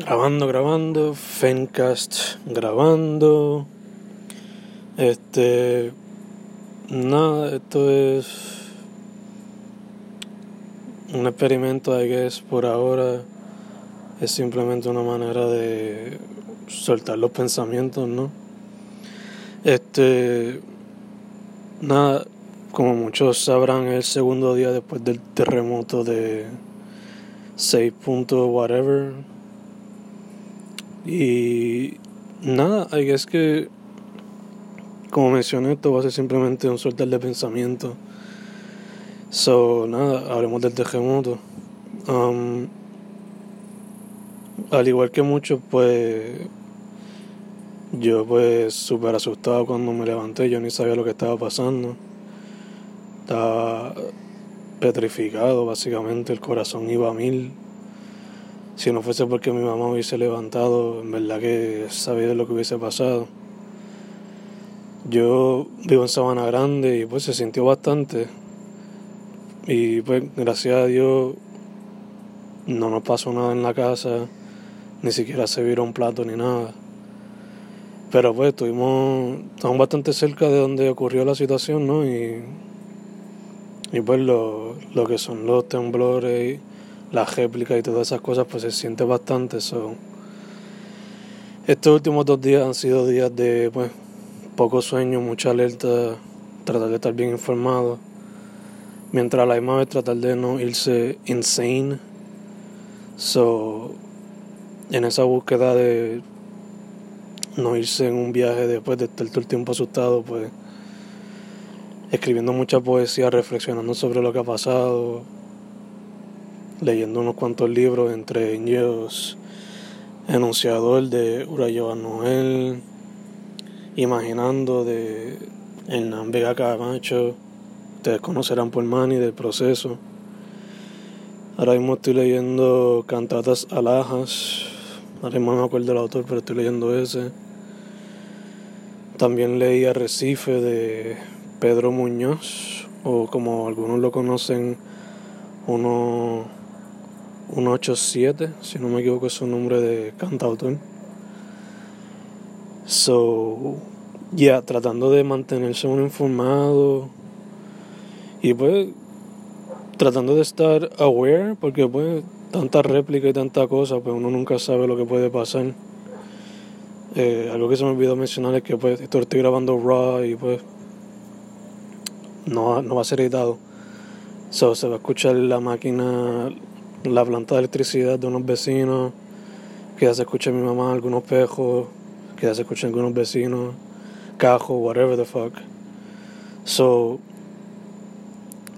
Grabando, grabando, Fencast grabando. Este. Nada, esto es. Un experimento, I guess, por ahora. Es simplemente una manera de soltar los pensamientos, ¿no? Este. Nada, como muchos sabrán, es el segundo día después del terremoto de 6. whatever y nada, es que, como mencioné, esto va a ser simplemente un soltar de pensamiento. So, nada, hablemos del terremoto. Um, al igual que muchos, pues yo pues súper asustado cuando me levanté, yo ni sabía lo que estaba pasando. Estaba petrificado, básicamente, el corazón iba a mil. Si no fuese porque mi mamá hubiese levantado, en verdad que sabía lo que hubiese pasado. Yo vivo en Sabana Grande y pues se sintió bastante. Y pues gracias a Dios no nos pasó nada en la casa, ni siquiera se vieron un plato ni nada. Pero pues estuvimos, estamos bastante cerca de donde ocurrió la situación, ¿no? Y, y pues lo, lo que son los temblores la réplica y todas esas cosas, pues se siente bastante. eso Estos últimos dos días han sido días de pues, poco sueño, mucha alerta, tratar de estar bien informado, mientras la misma vez tratar de no irse insane. So, en esa búsqueda de no irse en un viaje después de estar todo el tiempo asustado, pues escribiendo mucha poesía, reflexionando sobre lo que ha pasado, leyendo unos cuantos libros, entre ellos Enunciador de Urayo Noel, Imaginando de Hernán Vega Camacho, ustedes conocerán por Mani del proceso. Ahora mismo estoy leyendo Cantatas Alajas, ahora mismo no me acuerdo del autor, pero estoy leyendo ese. También leí Arrecife de Pedro Muñoz, o como algunos lo conocen, uno 187, si no me equivoco es su nombre de cantautor. So, ya, tratando de mantenerse uno informado y pues tratando de estar aware, porque pues tanta réplica y tanta cosa, pues uno nunca sabe lo que puede pasar. Eh, algo que se me olvidó mencionar es que pues esto estoy grabando raw y pues no, no va a ser editado. So, se va a escuchar la máquina la planta de electricidad de unos vecinos, que ya se escucha mi mamá, algunos pejos, que ya se escuchan algunos vecinos, cajos, whatever the fuck. So,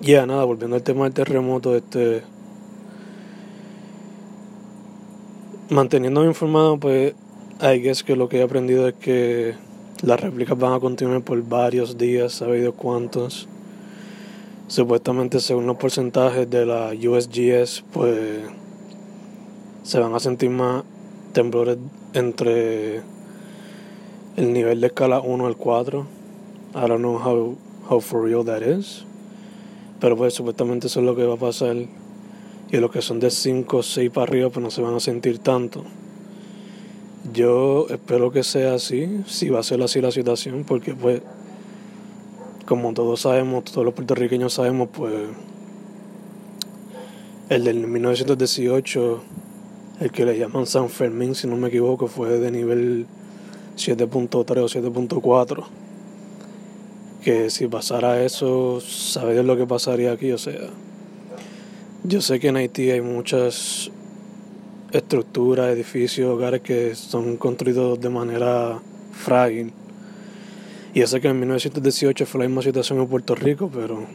ya nada, volviendo al tema del terremoto, este. Manteniéndome informado, pues, I guess que lo que he aprendido es que las réplicas van a continuar por varios días, sabido cuántos supuestamente según los porcentajes de la USGS, pues se van a sentir más temblores entre el nivel de escala 1 al 4. I don't know how, how for real that is. Pero pues supuestamente eso es lo que va a pasar. Y los que son de 5 o 6 para arriba pues no se van a sentir tanto. Yo espero que sea así, si va a ser así la situación, porque pues como todos sabemos, todos los puertorriqueños sabemos, pues el del 1918, el que le llaman San Fermín, si no me equivoco, fue de nivel 7.3 o 7.4. Que si pasara eso, sabéis lo que pasaría aquí, o sea. Yo sé que en Haití hay muchas estructuras, edificios, hogares que son construidos de manera frágil y ya sé que en 1918 fue la misma situación en Puerto Rico, pero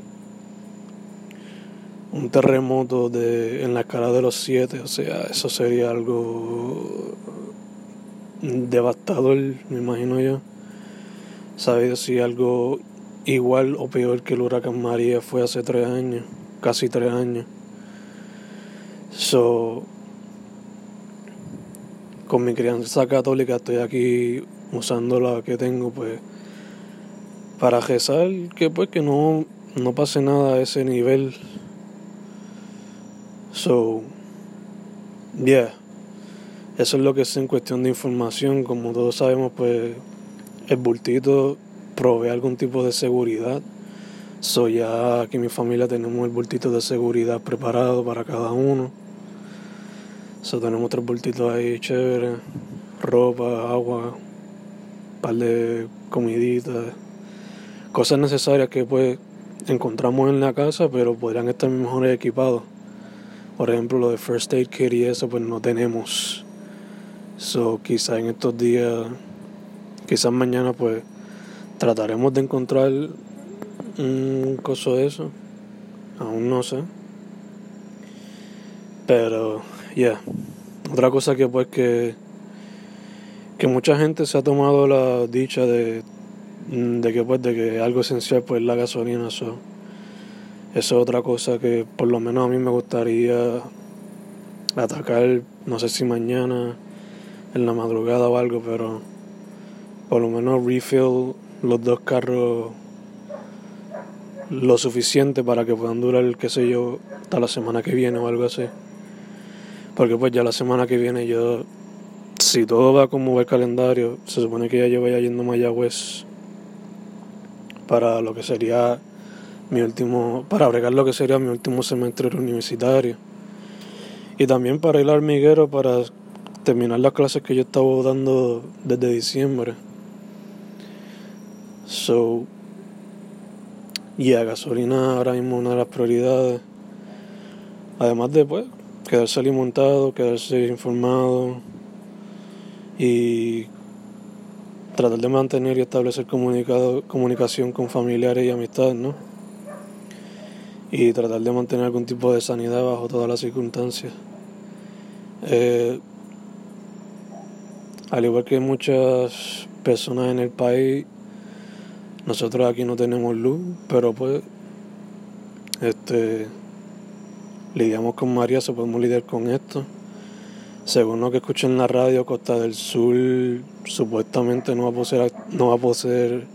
un terremoto de, en la escala de los siete, o sea, eso sería algo devastador, me imagino yo. ¿Sabes si algo igual o peor que el huracán María fue hace tres años, casi tres años? So, con mi crianza católica estoy aquí usando la que tengo, pues para rezar que pues que no, no pase nada a ese nivel. So, yeah. Eso es lo que es en cuestión de información. Como todos sabemos, pues el bultito provee algún tipo de seguridad. So ya aquí mi familia tenemos el bultito de seguridad preparado para cada uno. So tenemos tres bultitos ahí chévere, ropa, agua, par de comiditas, cosas necesarias que pues encontramos en la casa, pero podrían estar mejor equipados. Por ejemplo, lo de first aid kit y eso, pues no tenemos. So, quizá en estos días, quizás mañana, pues trataremos de encontrar un coso de eso. Aún no sé. Pero, ya. Otra cosa que, pues, que, que mucha gente se ha tomado la dicha de, de que, pues, de que algo esencial, pues, la gasolina. So, eso es otra cosa que, por lo menos, a mí me gustaría atacar. No sé si mañana en la madrugada o algo, pero por lo menos refill los dos carros lo suficiente para que puedan durar, qué sé yo, hasta la semana que viene o algo así. Porque pues ya la semana que viene yo, si todo va como va el calendario, se supone que ya yo vaya yendo a Mayagüez para lo que sería mi último, para bregar lo que sería mi último semestre universitario. Y también para ir al hormiguero para terminar las clases que yo estaba dando desde diciembre. So, y yeah, gasolina ahora mismo una de las prioridades. Además de pues, quedarse alimentado, quedarse informado y tratar de mantener y establecer comunicado, comunicación con familiares y amistades, ¿no? Y tratar de mantener algún tipo de sanidad bajo todas las circunstancias. Eh, al igual que muchas personas en el país, nosotros aquí no tenemos luz, pero pues este lidiamos con María, se podemos lidiar con esto. Según lo que escuché en la radio, Costa del Sur supuestamente no va a poder no va a poder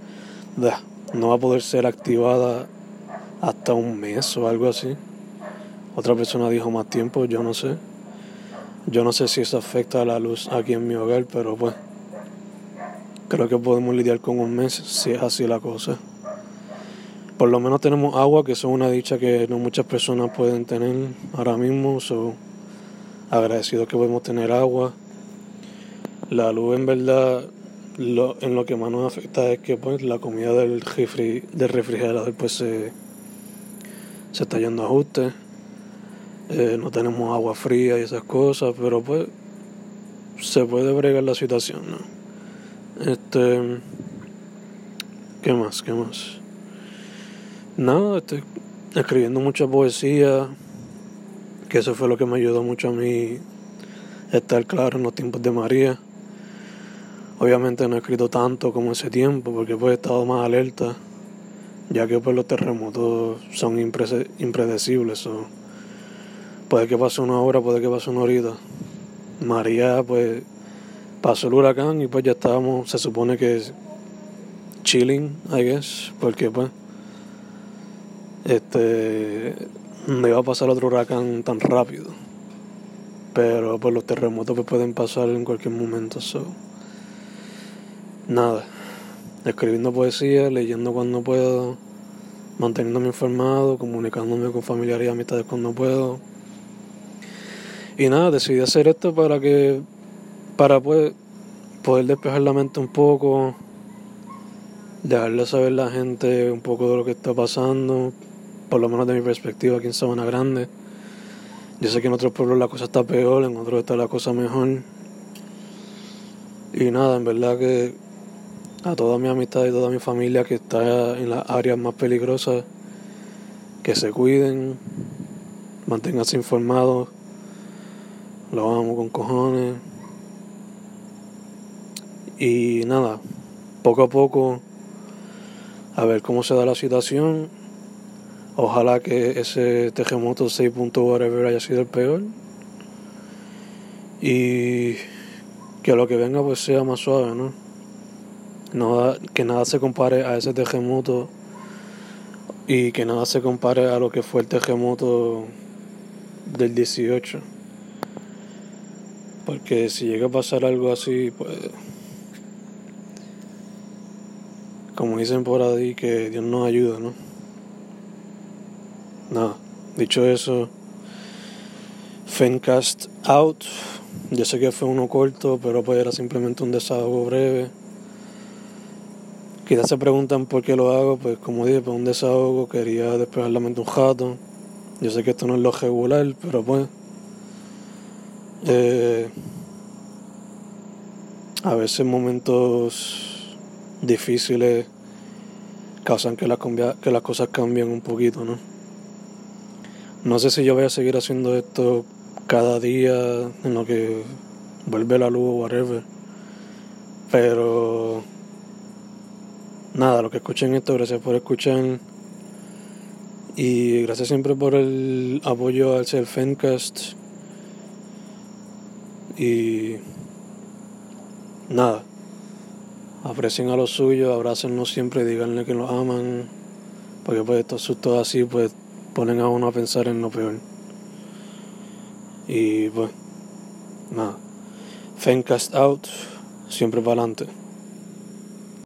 no va a poder ser activada hasta un mes o algo así. Otra persona dijo más tiempo, yo no sé. Yo no sé si eso afecta a la luz aquí en mi hogar, pero pues creo que podemos lidiar con un mes si es así la cosa. Por lo menos tenemos agua, que es una dicha que no muchas personas pueden tener ahora mismo. Agradecido que podemos tener agua. La luz en verdad lo, en lo que más nos afecta es que pues la comida del, del refrigerador pues se, se está yendo a ajuste. Eh, no tenemos agua fría y esas cosas, pero pues se puede bregar la situación, ¿no? Este, ¿qué más? ¿Qué más? Nada, estoy escribiendo mucha poesía, que eso fue lo que me ayudó mucho a mí estar claro en los tiempos de María. Obviamente no he escrito tanto como ese tiempo, porque pues he estado más alerta, ya que pues los terremotos son impredecibles. Puede que pase una hora, puede que pase una horita. María, pues, pasó el huracán y pues ya estábamos, se supone que chilling, I guess, porque pues, este, no iba a pasar otro huracán tan rápido. Pero pues los terremotos pues, pueden pasar en cualquier momento, so. Nada, escribiendo poesía, leyendo cuando puedo, manteniéndome informado, comunicándome con familiares y amistades cuando puedo y nada, decidí hacer esto para que, para pues, poder despejar la mente un poco, dejarle saber a la gente un poco de lo que está pasando, por lo menos de mi perspectiva aquí en Sabana Grande. Yo sé que en otros pueblos la cosa está peor, en otros está la cosa mejor. Y nada, en verdad que a toda mi amistad y toda mi familia que está en las áreas más peligrosas, que se cuiden, manténganse informados lo amo con cojones. Y nada, poco a poco, a ver cómo se da la situación. Ojalá que ese terremoto 6. whatever haya sido el peor. Y que lo que venga pues sea más suave, ¿no? que nada se compare a ese terremoto y que nada se compare a lo que fue el terremoto del 18 Porque si llega a pasar algo así, pues. Como dicen por ahí, que Dios nos ayuda, ¿no? Nada, dicho eso, Fencast out. Yo sé que fue uno corto, pero pues era simplemente un desahogo breve. Quizás se preguntan por qué lo hago, pues como dije, pues un desahogo, quería despejar la mente un jato. Yo sé que esto no es lo regular, pero pues eh, a veces momentos difíciles causan que, que las cosas cambien un poquito, ¿no? No sé si yo voy a seguir haciendo esto cada día en lo que vuelve la luz o whatever. Pero nada, lo que escuchen esto, gracias por escuchar. Y gracias siempre por el apoyo al Self-Fencast. Y nada, aprecien a los suyos, abrácenlos siempre, díganle que los aman, porque pues estos sustos así pues ponen a uno a pensar en lo peor. Y pues, nada, Fencast out, siempre para adelante.